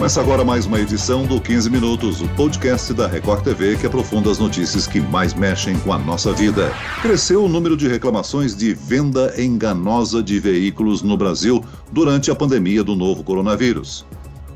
Começa agora mais uma edição do 15 Minutos, o podcast da Record TV que aprofunda as notícias que mais mexem com a nossa vida. Cresceu o número de reclamações de venda enganosa de veículos no Brasil durante a pandemia do novo coronavírus.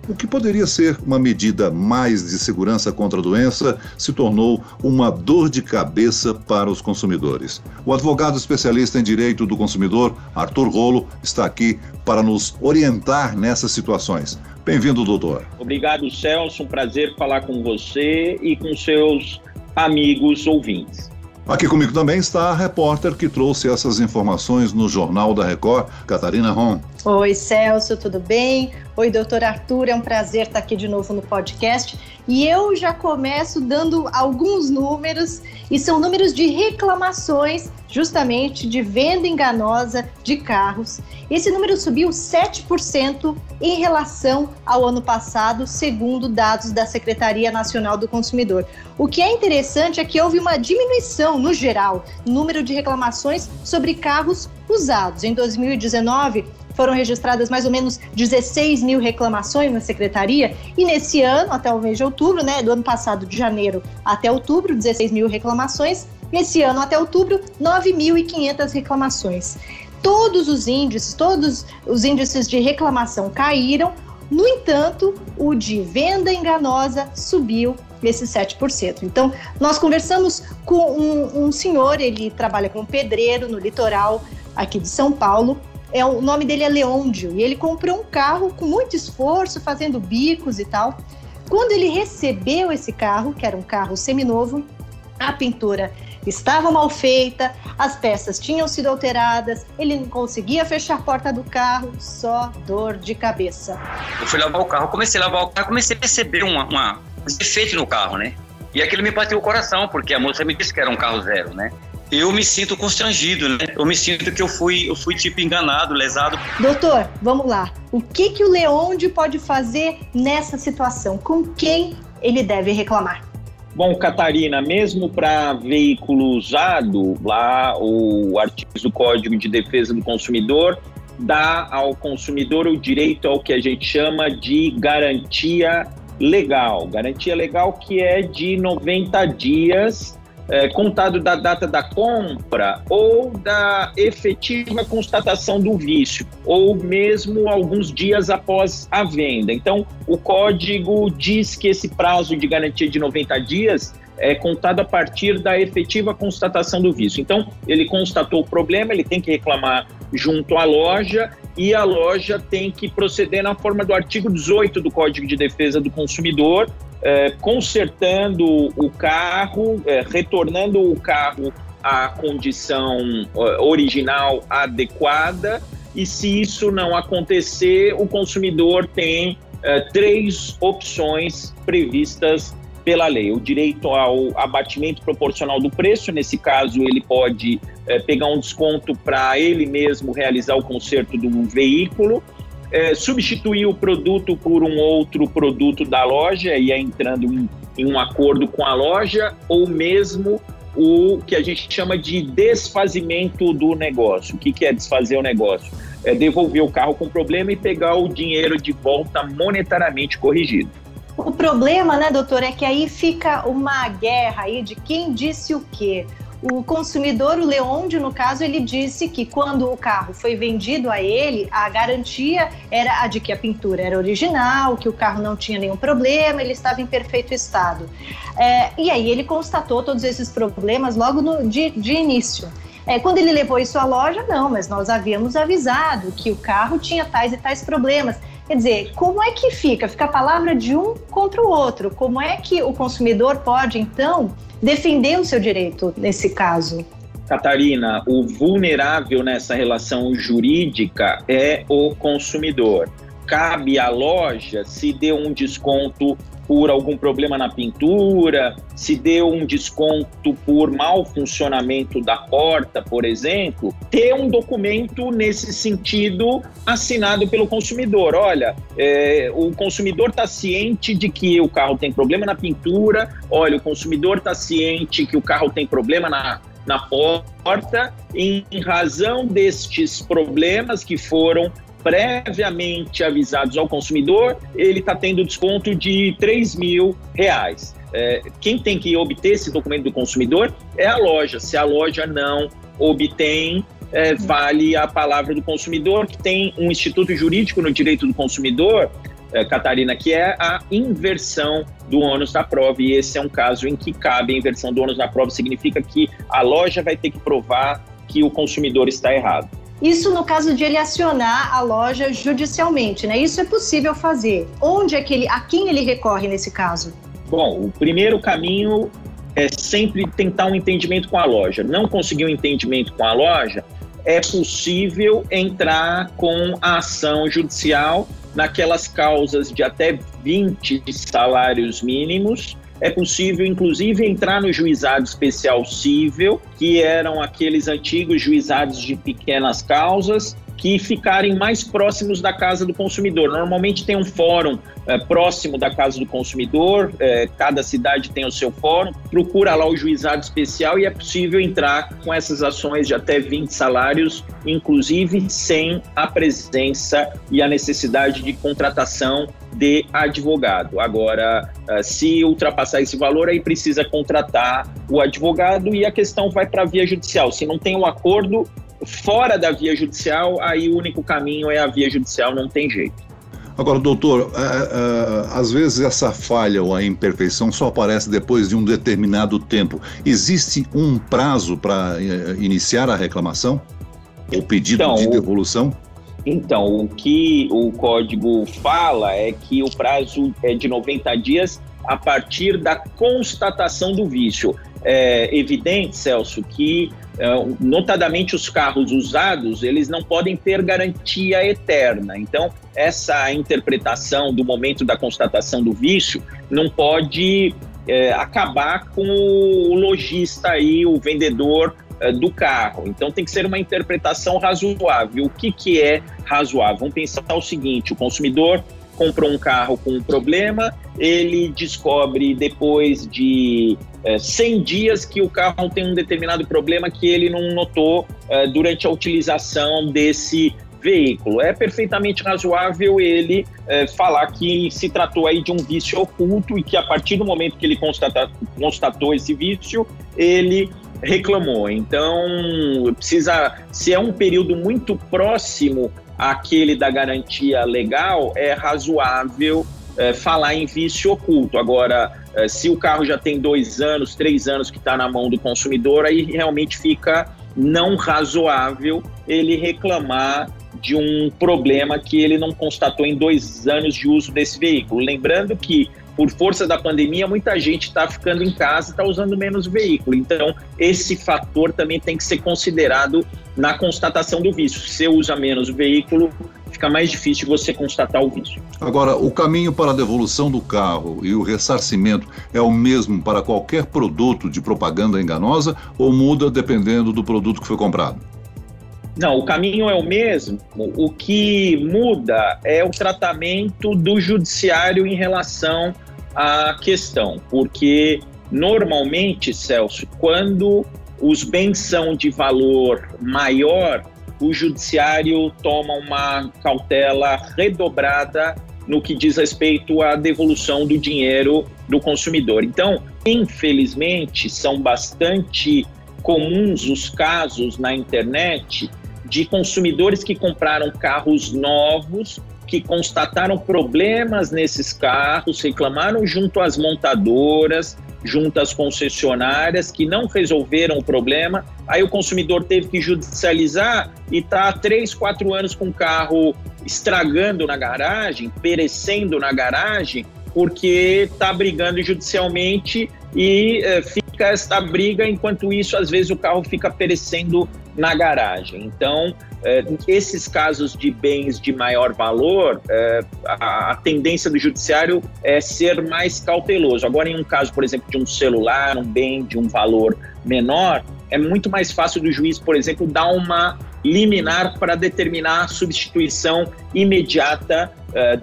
O que poderia ser uma medida mais de segurança contra a doença se tornou uma dor de cabeça para os consumidores. O advogado especialista em direito do consumidor, Arthur Rolo, está aqui para nos orientar nessas situações. Bem-vindo, doutor. Obrigado, Celso. Um prazer falar com você e com seus amigos ouvintes. Aqui comigo também está a repórter que trouxe essas informações no Jornal da Record, Catarina Ron. Oi, Celso, tudo bem? Oi, doutor Arthur, é um prazer estar aqui de novo no podcast. E eu já começo dando alguns números, e são números de reclamações, justamente de venda enganosa de carros. Esse número subiu 7% em relação ao ano passado, segundo dados da Secretaria Nacional do Consumidor. O que é interessante é que houve uma diminuição, no geral, no número de reclamações sobre carros usados. Em 2019, foram registradas mais ou menos 16 mil reclamações na secretaria, e nesse ano, até o mês de outubro, né, do ano passado, de janeiro até outubro, 16 mil reclamações, nesse ano até outubro, 9.500 reclamações. Todos os índices, todos os índices de reclamação caíram, no entanto, o de venda enganosa subiu esses 7%. Então, nós conversamos com um, um senhor, ele trabalha como pedreiro no litoral aqui de São Paulo, é, o nome dele é Leôndio, e ele comprou um carro com muito esforço, fazendo bicos e tal. Quando ele recebeu esse carro, que era um carro seminovo, a pintura estava mal feita, as peças tinham sido alteradas, ele não conseguia fechar a porta do carro, só dor de cabeça. Eu fui lavar o carro, comecei a lavar o carro, comecei a perceber uma, uma, um defeito no carro, né? E aquilo me bateu o coração, porque a moça me disse que era um carro zero, né? Eu me sinto constrangido, né? Eu me sinto que eu fui, eu fui tipo enganado, lesado. Doutor, vamos lá. O que que o Leonde pode fazer nessa situação? Com quem ele deve reclamar? Bom, Catarina, mesmo para veículo usado, lá o artigo do Código de Defesa do Consumidor dá ao consumidor o direito ao que a gente chama de garantia legal. Garantia legal que é de 90 dias é, contado da data da compra ou da efetiva constatação do vício, ou mesmo alguns dias após a venda. Então, o código diz que esse prazo de garantia de 90 dias é contado a partir da efetiva constatação do vício. Então, ele constatou o problema, ele tem que reclamar junto à loja e a loja tem que proceder na forma do artigo 18 do Código de Defesa do Consumidor, consertando o carro, é, retornando o carro à condição é, original adequada. E se isso não acontecer, o consumidor tem é, três opções previstas pela lei: o direito ao abatimento proporcional do preço, nesse caso, ele pode é, pegar um desconto para ele mesmo realizar o conserto do veículo é, substituir o produto por um outro produto da loja, e é entrando em, em um acordo com a loja, ou mesmo o que a gente chama de desfazimento do negócio. O que, que é desfazer o negócio? É devolver o carro com problema e pegar o dinheiro de volta monetariamente corrigido. O problema, né, doutor, é que aí fica uma guerra aí de quem disse o quê o consumidor, o Leonde, no caso, ele disse que quando o carro foi vendido a ele, a garantia era a de que a pintura era original, que o carro não tinha nenhum problema, ele estava em perfeito estado. É, e aí ele constatou todos esses problemas logo no, de, de início. É, quando ele levou isso à loja, não, mas nós havíamos avisado que o carro tinha tais e tais problemas. Quer dizer, como é que fica? Fica a palavra de um contra o outro. Como é que o consumidor pode, então, defender o seu direito nesse caso? Catarina, o vulnerável nessa relação jurídica é o consumidor. Cabe à loja se deu um desconto por algum problema na pintura, se deu um desconto por mau funcionamento da porta, por exemplo, ter um documento nesse sentido assinado pelo consumidor. Olha, é, o consumidor está ciente de que o carro tem problema na pintura, olha, o consumidor está ciente que o carro tem problema na, na porta, em razão destes problemas que foram previamente avisados ao consumidor, ele está tendo desconto de 3 mil reais. É, quem tem que obter esse documento do consumidor é a loja. Se a loja não obtém, é, vale a palavra do consumidor, que tem um instituto jurídico no direito do consumidor, é, Catarina, que é a inversão do ônus da prova. E esse é um caso em que cabe a inversão do ônus da prova, significa que a loja vai ter que provar que o consumidor está errado. Isso no caso de ele acionar a loja judicialmente, né? Isso é possível fazer. Onde é que ele, a quem ele recorre nesse caso? Bom, o primeiro caminho é sempre tentar um entendimento com a loja. Não conseguir um entendimento com a loja, é possível entrar com a ação judicial naquelas causas de até 20 salários mínimos. É possível, inclusive, entrar no juizado especial cível, que eram aqueles antigos juizados de pequenas causas, que ficarem mais próximos da casa do consumidor. Normalmente tem um fórum é, próximo da casa do consumidor, é, cada cidade tem o seu fórum, procura lá o juizado especial e é possível entrar com essas ações de até 20 salários, inclusive sem a presença e a necessidade de contratação de advogado. Agora, é, se ultrapassar esse valor, aí precisa contratar o advogado e a questão vai para a via judicial. Se não tem um acordo, fora da via judicial, aí o único caminho é a via judicial, não tem jeito. Agora, doutor, é, é, às vezes essa falha ou a imperfeição só aparece depois de um determinado tempo. Existe um prazo para é, iniciar a reclamação? O pedido então, de devolução? Então, o que o código fala é que o prazo é de 90 dias a partir da constatação do vício. É evidente, Celso, que é, notadamente os carros usados, eles não podem ter garantia eterna. Então, essa interpretação do momento da constatação do vício não pode é, acabar com o lojista aí, o vendedor é, do carro. Então, tem que ser uma interpretação razoável. O que, que é razoável? Vamos pensar o seguinte: o consumidor comprou um carro com um problema, ele descobre depois de é, 100 dias que o carro tem um determinado problema que ele não notou é, durante a utilização desse veículo. É perfeitamente razoável ele é, falar que se tratou aí de um vício oculto e que a partir do momento que ele constata, constatou esse vício, ele reclamou. Então, precisa, se é um período muito próximo aquele da garantia legal, é razoável é, falar em vício oculto. Agora, é, se o carro já tem dois anos, três anos que está na mão do consumidor, aí realmente fica não razoável ele reclamar de um problema que ele não constatou em dois anos de uso desse veículo. Lembrando que por força da pandemia, muita gente está ficando em casa e está usando menos veículo. Então, esse fator também tem que ser considerado na constatação do vício. Se você usa menos veículo, fica mais difícil você constatar o vício. Agora, o caminho para a devolução do carro e o ressarcimento é o mesmo para qualquer produto de propaganda enganosa ou muda dependendo do produto que foi comprado? Não, o caminho é o mesmo. O que muda é o tratamento do judiciário em relação à questão, porque normalmente, Celso, quando os bens são de valor maior, o judiciário toma uma cautela redobrada no que diz respeito à devolução do dinheiro do consumidor. Então, infelizmente, são bastante comuns os casos na internet de consumidores que compraram carros novos, que constataram problemas nesses carros, reclamaram junto às montadoras, junto às concessionárias, que não resolveram o problema. Aí o consumidor teve que judicializar e está há três, quatro anos com o carro estragando na garagem, perecendo na garagem, porque está brigando judicialmente e é, fica esta briga, enquanto isso, às vezes, o carro fica perecendo na garagem. Então, é, esses casos de bens de maior valor, é, a, a, tendência do judiciário é ser mais cauteloso. Agora, em um caso, por exemplo, de um celular, um bem de um valor menor, é muito mais fácil do juiz, por exemplo, dar uma liminar para determinar a substituição imediata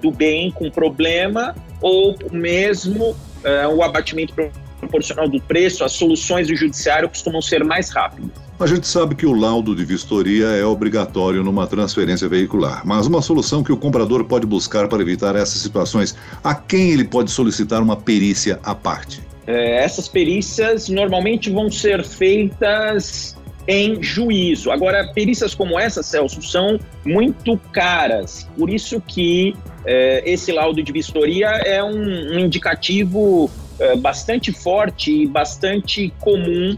do bem com problema ou mesmo é, o abatimento proporcional do preço, as soluções do judiciário costumam ser mais rápidas. A gente sabe que o laudo de vistoria é obrigatório numa transferência veicular, mas uma solução que o comprador pode buscar para evitar essas situações, a quem ele pode solicitar uma perícia à parte? É, essas perícias normalmente vão ser feitas em juízo. Agora, perícias como essa, Celso, são muito caras, por isso que é, esse laudo de vistoria é um, um indicativo é, bastante forte e bastante comum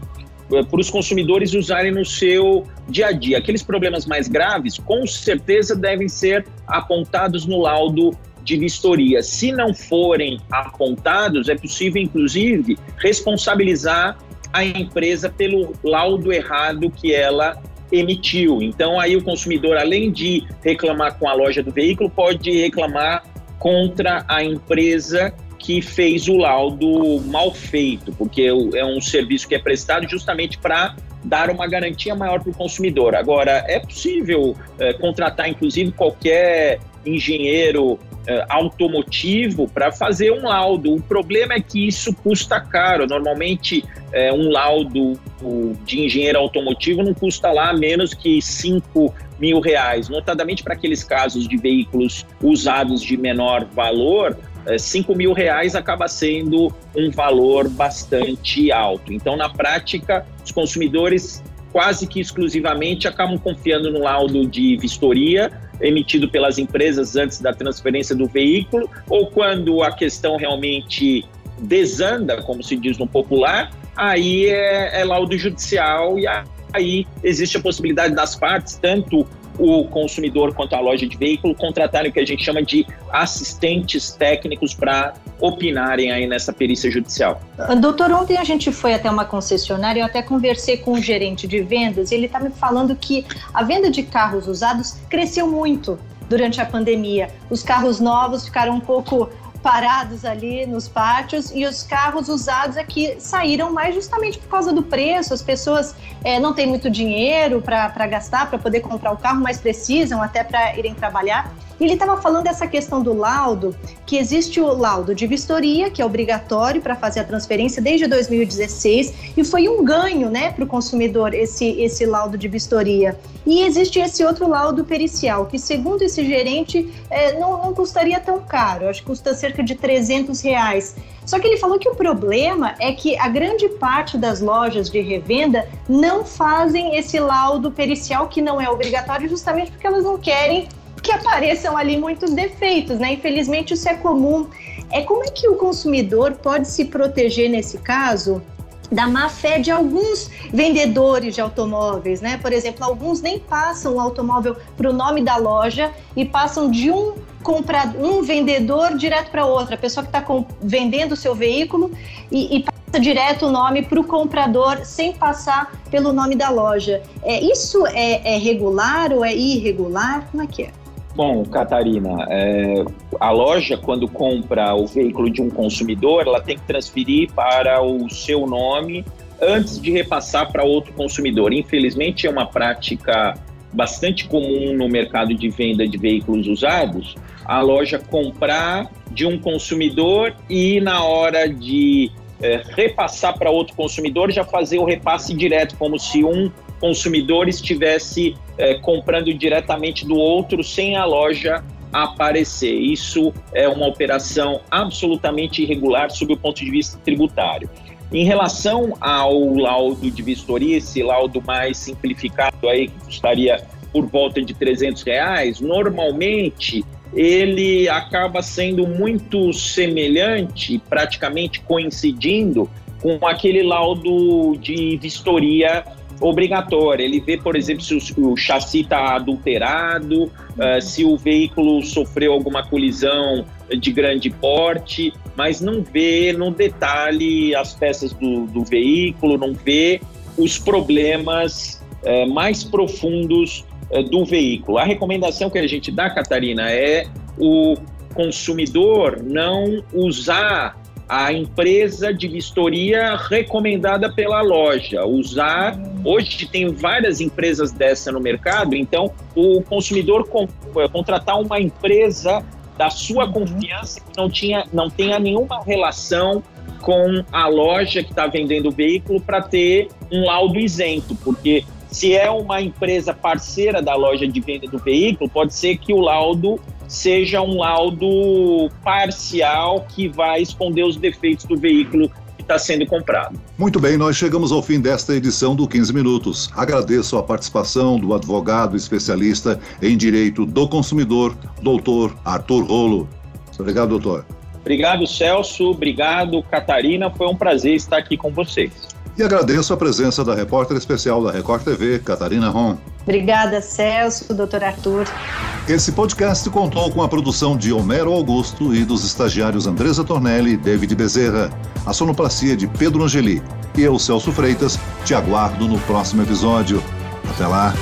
é, para os consumidores usarem no seu dia a dia. Aqueles problemas mais graves, com certeza, devem ser apontados no laudo de vistoria. Se não forem apontados, é possível, inclusive, responsabilizar a empresa pelo laudo errado que ela emitiu. Então, aí o consumidor, além de reclamar com a loja do veículo, pode reclamar contra a empresa que fez o laudo mal feito, porque é um serviço que é prestado justamente para dar uma garantia maior para o consumidor. Agora, é possível é, contratar, inclusive, qualquer engenheiro automotivo para fazer um laudo. O problema é que isso custa caro. Normalmente, é, um laudo de engenheiro automotivo não custa lá menos que 5 mil reais. Notadamente para aqueles casos de veículos usados de menor valor, 5 é, mil reais acaba sendo um valor bastante alto. Então, na prática, os consumidores quase que exclusivamente acabam confiando no laudo de vistoria emitido pelas empresas antes da transferência do veículo, ou quando a questão realmente desanda, como se diz no popular, aí é, é laudo judicial e aí existe a possibilidade das partes, tanto o consumidor quanto a loja de veículo contratarem o que a gente chama de assistentes técnicos para opinarem aí nessa perícia judicial. Doutor, ontem a gente foi até uma concessionária, eu até conversei com o gerente de vendas, e ele está me falando que a venda de carros usados cresceu muito durante a pandemia. Os carros novos ficaram um pouco parados ali nos pátios e os carros usados aqui saíram mais justamente por causa do preço. As pessoas é, não têm muito dinheiro para gastar, para poder comprar o carro, mas precisam até para irem trabalhar. Ele estava falando dessa questão do laudo, que existe o laudo de vistoria, que é obrigatório para fazer a transferência desde 2016, e foi um ganho né, para o consumidor esse, esse laudo de vistoria. E existe esse outro laudo pericial, que segundo esse gerente é, não, não custaria tão caro, acho que custa cerca de 300 reais. Só que ele falou que o problema é que a grande parte das lojas de revenda não fazem esse laudo pericial, que não é obrigatório, justamente porque elas não querem que apareçam ali muitos defeitos, né? Infelizmente isso é comum. É como é que o consumidor pode se proteger nesse caso? da má fé de alguns vendedores de automóveis, né? Por exemplo, alguns nem passam o automóvel para o nome da loja e passam de um comprador, um vendedor direto para outra, a pessoa que está vendendo o seu veículo e, e passa direto o nome para o comprador sem passar pelo nome da loja. É, isso é, é regular ou é irregular? Como é que é? Bom, Catarina, é, a loja, quando compra o veículo de um consumidor, ela tem que transferir para o seu nome antes de repassar para outro consumidor. Infelizmente, é uma prática bastante comum no mercado de venda de veículos usados, a loja comprar de um consumidor e na hora de é, repassar para outro consumidor já fazer o repasse direto, como se um consumidor estivesse é, comprando diretamente do outro sem a loja aparecer. Isso é uma operação absolutamente irregular sob o ponto de vista tributário. Em relação ao laudo de vistoria, esse laudo mais simplificado aí que custaria por volta de 300 reais, normalmente ele acaba sendo muito semelhante, praticamente coincidindo com aquele laudo de vistoria obrigatória. Ele vê, por exemplo, se o, o chassi está adulterado, uh, se o veículo sofreu alguma colisão de grande porte, mas não vê no detalhe as peças do, do veículo, não vê os problemas uh, mais profundos uh, do veículo. A recomendação que a gente dá, Catarina, é o consumidor não usar a empresa de vistoria recomendada pela loja. Usar, hoje tem várias empresas dessa no mercado, então o consumidor contratar uma empresa da sua uhum. confiança que não, tinha, não tenha nenhuma relação com a loja que está vendendo o veículo para ter um laudo isento, porque Se é uma empresa parceira da loja de venda do veículo, pode ser que o laudo seja um laudo parcial que vai esconder os defeitos do veículo que está sendo comprado. Muito bem, nós chegamos ao fim desta edição do 15 Minutos. Agradeço a participação do advogado especialista em direito do consumidor, doutor Arthur Rolo. Obrigado, doutor. Obrigado, Celso. Obrigado, Catarina. Foi um prazer estar aqui com vocês. E agradeço a presença da repórter especial da Record TV, Catarina Ron. Obrigada, Celso, doutor Arthur. Esse podcast contou com a produção de Homero Augusto e dos estagiários Andresa Tornelli e David Bezerra, a sonoplastia de Pedro Angeli. E eu, Celso Freitas, te aguardo no próximo episódio. Até lá!